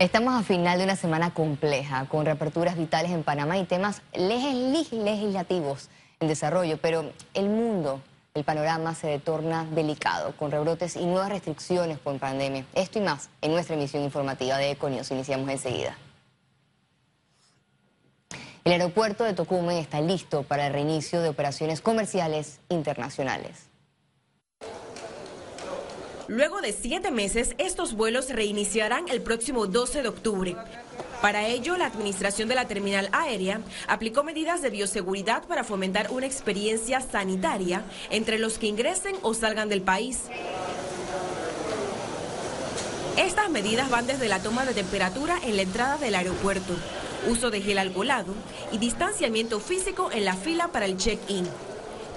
Estamos a final de una semana compleja, con reaperturas vitales en Panamá y temas legislativos en desarrollo, pero el mundo, el panorama se torna delicado, con rebrotes y nuevas restricciones por pandemia. Esto y más en nuestra emisión informativa de Econios. Iniciamos enseguida. El aeropuerto de Tocumen está listo para el reinicio de operaciones comerciales internacionales. Luego de siete meses, estos vuelos reiniciarán el próximo 12 de octubre. Para ello, la administración de la terminal aérea aplicó medidas de bioseguridad para fomentar una experiencia sanitaria entre los que ingresen o salgan del país. Estas medidas van desde la toma de temperatura en la entrada del aeropuerto, uso de gel alcoholado y distanciamiento físico en la fila para el check-in.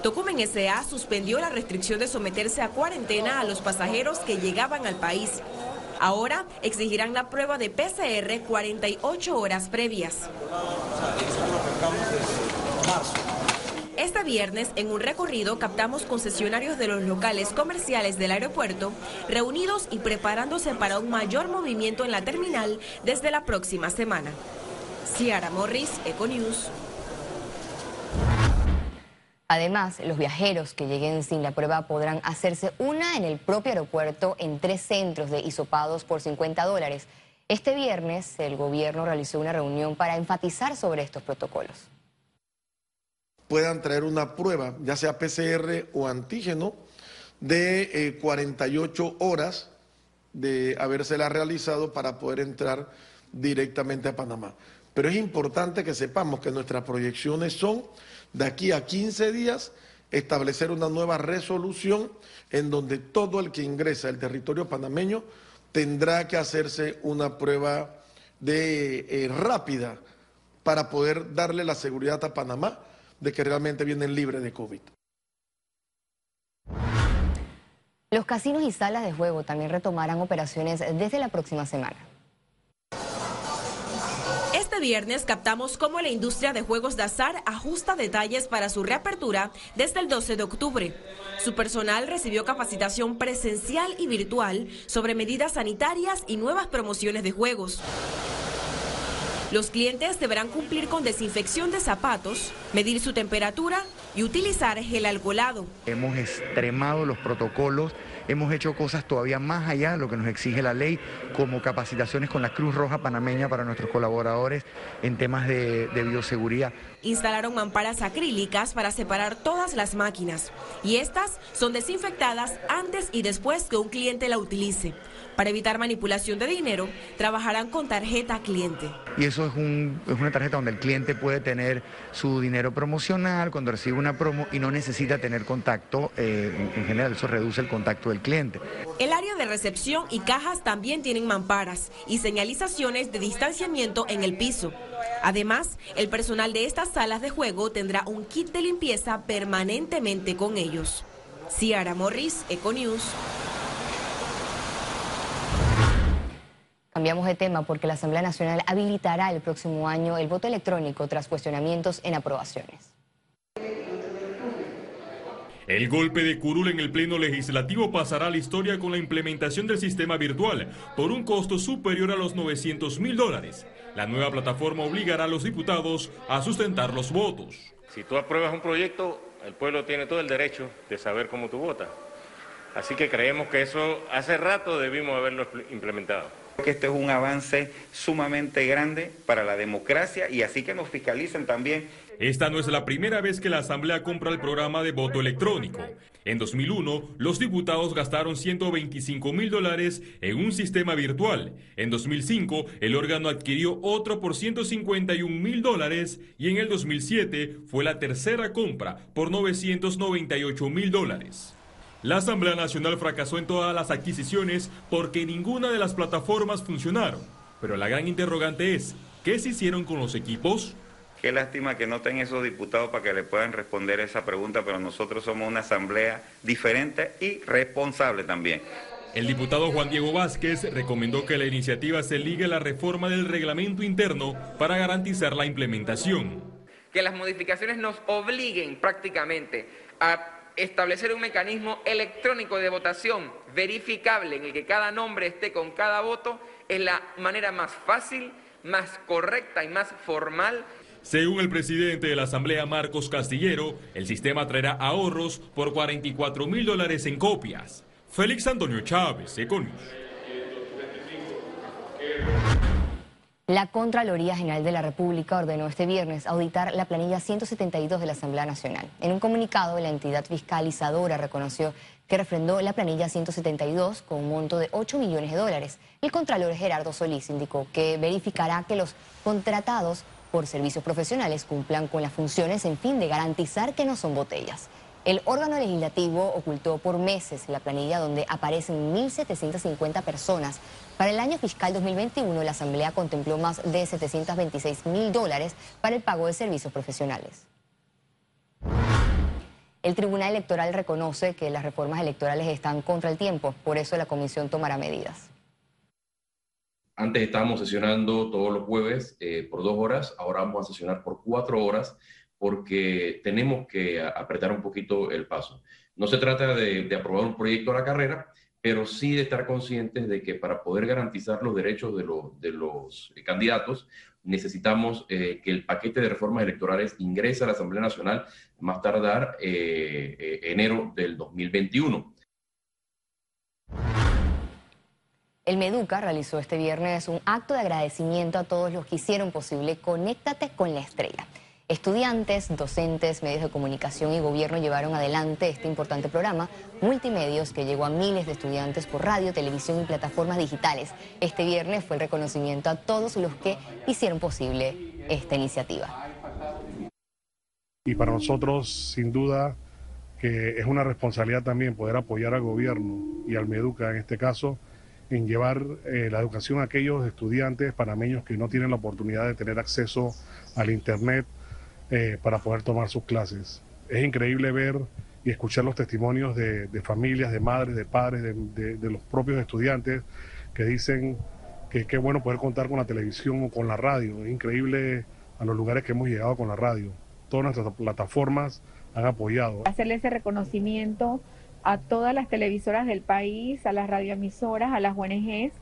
Tocumen S.A. suspendió la restricción de someterse a cuarentena a los pasajeros que llegaban al país. Ahora exigirán la prueba de PCR 48 horas previas. Este viernes, en un recorrido, captamos concesionarios de los locales comerciales del aeropuerto reunidos y preparándose para un mayor movimiento en la terminal desde la próxima semana. Ciara Morris, Econews. Además, los viajeros que lleguen sin la prueba podrán hacerse una en el propio aeropuerto en tres centros de hisopados por 50 dólares. Este viernes el gobierno realizó una reunión para enfatizar sobre estos protocolos. Puedan traer una prueba, ya sea PCR o antígeno, de 48 eh, horas de habérsela realizado para poder entrar directamente a Panamá. Pero es importante que sepamos que nuestras proyecciones son de aquí a 15 días establecer una nueva resolución en donde todo el que ingresa al territorio panameño tendrá que hacerse una prueba de eh, rápida para poder darle la seguridad a Panamá de que realmente vienen libres de COVID. Los casinos y salas de juego también retomarán operaciones desde la próxima semana. Este viernes captamos cómo la industria de juegos de azar ajusta detalles para su reapertura desde el 12 de octubre. Su personal recibió capacitación presencial y virtual sobre medidas sanitarias y nuevas promociones de juegos. Los clientes deberán cumplir con desinfección de zapatos, medir su temperatura y utilizar gel alcoholado. Hemos extremado los protocolos Hemos hecho cosas todavía más allá de lo que nos exige la ley, como capacitaciones con la Cruz Roja Panameña para nuestros colaboradores en temas de, bioseguridad. Instalaron mamparas acrílicas para separar todas las máquinas y estas son desinfectadas antes y después que un cliente la utilice. Para evitar manipulación de dinero, trabajarán con tarjeta cliente. Y eso es, una tarjeta donde el cliente puede tener su dinero promocional cuando recibe una promo y no necesita tener contacto. Eh, en general, eso reduce el contacto del cliente. El área de recepción y cajas también tienen mamparas y señalizaciones de distanciamiento en el piso. Además, el personal de estas salas de juego tendrá un kit de limpieza permanentemente con ellos. Ciara Morris, Econews. Cambiamos de tema porque la Asamblea Nacional habilitará el próximo año el voto electrónico tras cuestionamientos en aprobaciones. El golpe de curul en el Pleno Legislativo pasará a la historia con la implementación del sistema virtual por un costo superior a los 900 mil dólares. La nueva plataforma obligará a los diputados a sustentar los votos. Si tú apruebas un proyecto, el pueblo tiene todo el derecho de saber cómo tú votas. Así que creemos que eso hace rato debimos haberlo implementado que este es un avance sumamente grande para la democracia y así que nos fiscalicen también. Esta no es la primera vez que la Asamblea compra el programa de voto electrónico. En 2001, los diputados gastaron 125 mil dólares en un sistema virtual. En 2005, el órgano adquirió otro por 151 mil dólares y en el 2007 fue la tercera compra por 998 mil dólares. La Asamblea Nacional fracasó en todas las adquisiciones porque ninguna de las plataformas funcionaron. Pero la gran interrogante es, ¿qué se hicieron con los equipos? Qué lástima que no estén esos diputados para que le puedan responder esa pregunta, pero nosotros somos una asamblea diferente y responsable también. El diputado Juan Diego Vázquez recomendó que la iniciativa se ligue a la reforma del reglamento interno para garantizar la implementación. Que las modificaciones nos obliguen prácticamente a establecer un mecanismo electrónico de votación verificable en el que cada nombre esté con cada voto es la manera más fácil, más correcta y más formal según el presidente de la Asamblea, Marcos Castillero, el sistema traerá ahorros por 44 mil dólares en copias. Félix Antonio Chávez, Econius. La Contraloría General de la República ordenó este viernes auditar la planilla 172 de la Asamblea Nacional. En un comunicado, la entidad fiscalizadora reconoció que refrendó la planilla 172 con un monto de 8 millones de dólares. El Contralor Gerardo Solís indicó que verificará que los contratados por servicios profesionales cumplan con las funciones en fin de garantizar que no son botellas. El órgano legislativo ocultó por meses la planilla donde aparecen 1.750 personas. Para el año fiscal 2021, la Asamblea contempló más de 726 mil dólares para el pago de servicios profesionales. El Tribunal Electoral reconoce que las reformas electorales están contra el tiempo, por eso la Comisión tomará medidas. Antes estábamos sesionando todos los jueves eh, por dos horas, ahora vamos a sesionar por cuatro horas porque tenemos que apretar un poquito el paso. No se trata de, aprobar un proyecto a la carrera, pero sí de estar conscientes de que para poder garantizar los derechos de, los candidatos, necesitamos eh, que el paquete de reformas electorales ingrese a la Asamblea Nacional más tardar eh, eh, enero del 2021. El Meduca realizó este viernes un acto de agradecimiento a todos los que hicieron posible Conéctate con la Estrella. Estudiantes, docentes, medios de comunicación y gobierno llevaron adelante este importante programa, Multimedios, que llegó a miles de estudiantes por radio, televisión y plataformas digitales. Este viernes fue el reconocimiento a todos los que hicieron posible esta iniciativa. Y para nosotros, sin duda, que es una responsabilidad también poder apoyar al gobierno y al Meduca en este caso en llevar eh, la educación a aquellos estudiantes panameños que no tienen la oportunidad de tener acceso al Internet, eh, para poder tomar sus clases. Es increíble ver y escuchar los testimonios de, familias, de madres, de padres, de, los propios estudiantes que dicen que qué bueno poder contar con la televisión o con la radio. Es increíble a los lugares que hemos llegado con la radio. Todas nuestras plataformas han apoyado. Hacerle ese reconocimiento a todas las televisoras del país, a las radioemisoras, a las ONGs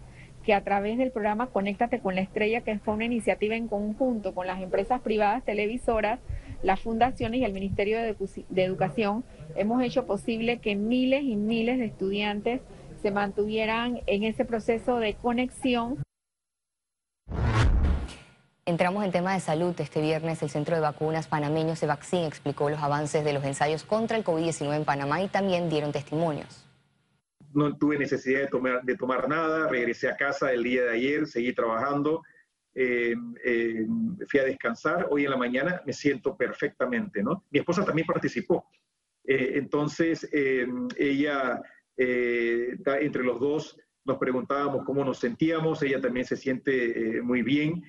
que a través del programa Conéctate con la Estrella, que fue una iniciativa en conjunto con las empresas privadas televisoras, las fundaciones y el Ministerio de, Educación, hemos hecho posible que miles y miles de estudiantes se mantuvieran en ese proceso de conexión. Entramos en tema de salud. Este viernes el Centro de Vacunas Panameño Cevaccin explicó los avances de los ensayos contra el COVID-19 en Panamá y también dieron testimonios no tuve necesidad de tomar, de tomar nada, regresé a casa el día de ayer, seguí trabajando, eh, eh, fui a descansar, hoy en la mañana me siento perfectamente, ¿no? Mi esposa también participó, eh, entonces ella, entre los dos, nos preguntábamos cómo nos sentíamos, ella también se siente muy bien,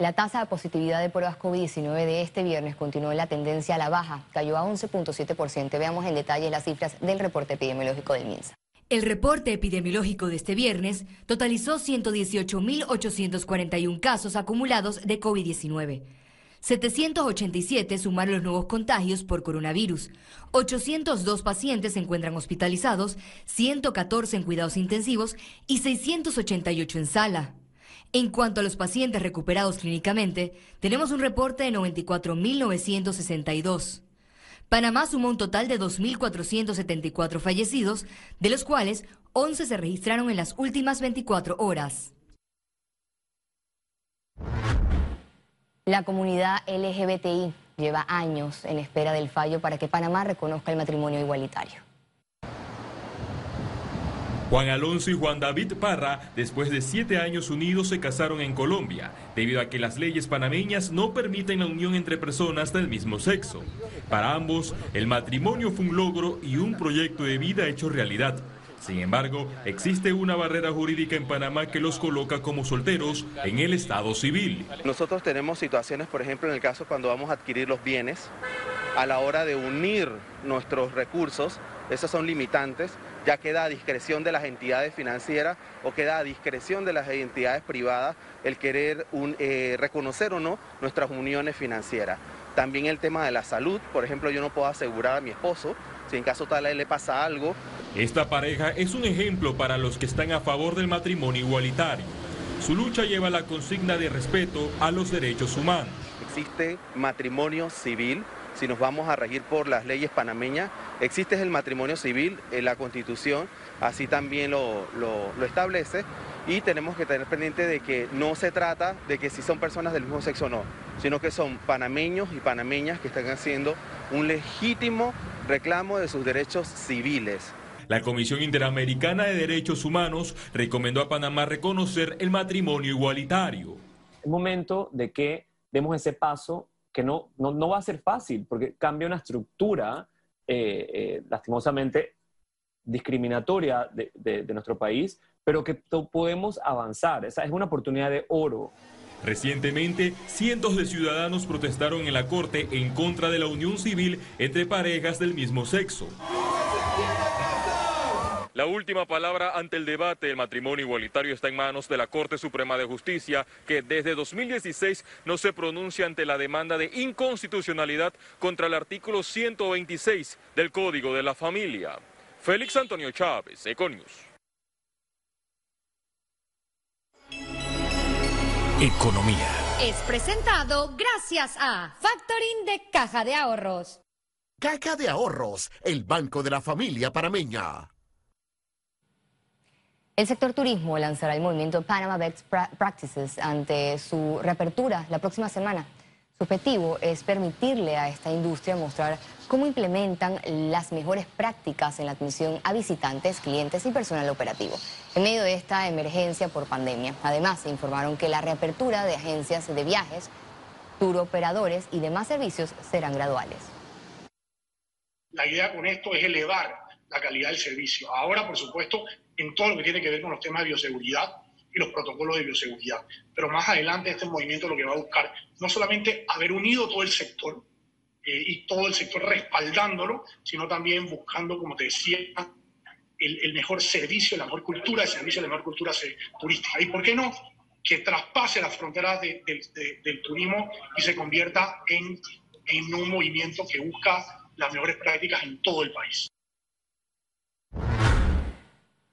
La tasa de positividad de pruebas COVID-19 de este viernes continuó en la tendencia a la baja, cayó a 11.7%. Veamos en detalle las cifras del reporte epidemiológico del MINSA. El reporte epidemiológico de este viernes totalizó 118.841 casos acumulados de COVID-19. 787 sumaron los nuevos contagios por coronavirus. 802 pacientes se encuentran hospitalizados, 114 en cuidados intensivos y 688 en sala. En cuanto a los pacientes recuperados clínicamente, tenemos un reporte de 94.962. Panamá sumó un total de 2.474 fallecidos, de los cuales 11 se registraron en las últimas 24 horas. La comunidad LGBTI lleva años en espera del fallo para que Panamá reconozca el matrimonio igualitario. Juan Alonso y Juan David Parra, después de siete años unidos, se casaron en Colombia, debido a que las leyes panameñas no permiten la unión entre personas del mismo sexo. Para ambos, el matrimonio fue un logro y un proyecto de vida hecho realidad. Sin embargo, existe una barrera jurídica en Panamá que los coloca como solteros en el estado civil. Nosotros tenemos situaciones, por ejemplo, en el caso cuando vamos a adquirir los bienes, a la hora de unir nuestros recursos, esas son limitantes ya queda a discreción de las entidades financieras o queda a discreción de las entidades privadas el querer eh, reconocer o no nuestras uniones financieras. También el tema de la salud, por ejemplo, yo no puedo asegurar a mi esposo si en caso tal a él le pasa algo. Esta pareja es un ejemplo para los que están a favor del matrimonio igualitario. Su lucha lleva la consigna de respeto a los derechos humanos. Existe matrimonio civil, si nos vamos a regir por las leyes panameñas, existe el matrimonio civil, en la constitución así también lo, lo, establece y tenemos que tener pendiente de que no se trata de que si son personas del mismo sexo o no, sino que son panameños y panameñas que están haciendo un legítimo reclamo de sus derechos civiles. La Comisión Interamericana de Derechos Humanos recomendó a Panamá reconocer el matrimonio igualitario. Es momento de que demos ese paso que no, no, va a ser fácil, porque cambia una estructura eh, eh, lastimosamente discriminatoria de, de, nuestro país, pero que podemos avanzar. Esa es una oportunidad de oro. Recientemente, cientos de ciudadanos protestaron en la Corte en contra de la unión civil entre parejas del mismo sexo. La última palabra ante el debate del matrimonio igualitario está en manos de la Corte Suprema de Justicia, que desde 2016 no se pronuncia ante la demanda de inconstitucionalidad contra el artículo 126 del Código de la Familia. Félix Antonio Chávez, Econius. Economía. Es presentado gracias a Factoring de Caja de Ahorros. Caja de Ahorros, el banco de la familia parameña. El sector turismo lanzará el movimiento Panama Best Practices ante su reapertura la próxima semana. Su objetivo es permitirle a esta industria mostrar cómo implementan las mejores prácticas en la atención a visitantes, clientes y personal operativo en medio de esta emergencia por pandemia. Además, se informaron que la reapertura de agencias de viajes, turoperadores y demás servicios serán graduales. La idea con esto es elevar la calidad del servicio. Ahora, por supuesto, en todo lo que tiene que ver con los temas de bioseguridad y los protocolos de bioseguridad. Pero más adelante este movimiento lo que va a buscar no solamente haber unido todo el sector eh, y todo el sector respaldándolo, sino también buscando, como te decía, el, mejor servicio, la mejor cultura de servicio, la mejor cultura turística. ¿Y por qué no? Que traspase las fronteras del turismo y se convierta en, en un movimiento que busca las mejores prácticas en todo el país.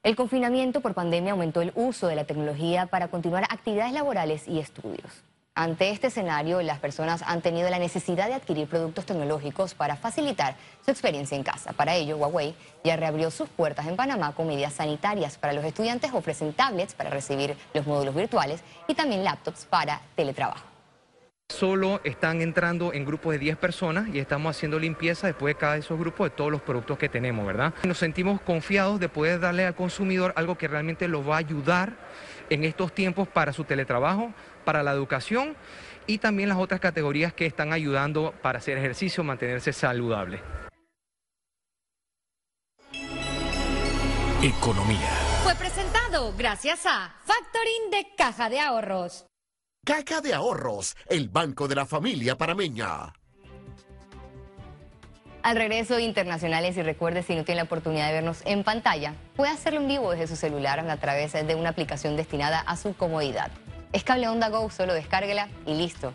El confinamiento por pandemia aumentó el uso de la tecnología para continuar actividades laborales y estudios. Ante este escenario, las personas han tenido la necesidad de adquirir productos tecnológicos para facilitar su experiencia en casa. Para ello, Huawei ya reabrió sus puertas en Panamá con medidas sanitarias. Para los estudiantes ofrecen tablets para recibir los módulos virtuales y también laptops para teletrabajo. Solo están entrando en grupos de 10 personas y estamos haciendo limpieza después de cada de esos grupos de todos los productos que tenemos, ¿verdad? Nos sentimos confiados de poder darle al consumidor algo que realmente lo va a ayudar en estos tiempos para su teletrabajo, para la educación y también las otras categorías que están ayudando para hacer ejercicio, mantenerse saludable. Economía. Fue presentado gracias a Factoring de Caja de Ahorros. Caja de Ahorros, el banco de la familia parameña. Al regreso internacionales y recuerde si no tiene la oportunidad de vernos en pantalla, puede hacerlo en vivo desde su celular a través de una aplicación destinada a su comodidad. Es Cable Onda Go, solo descárguela y listo.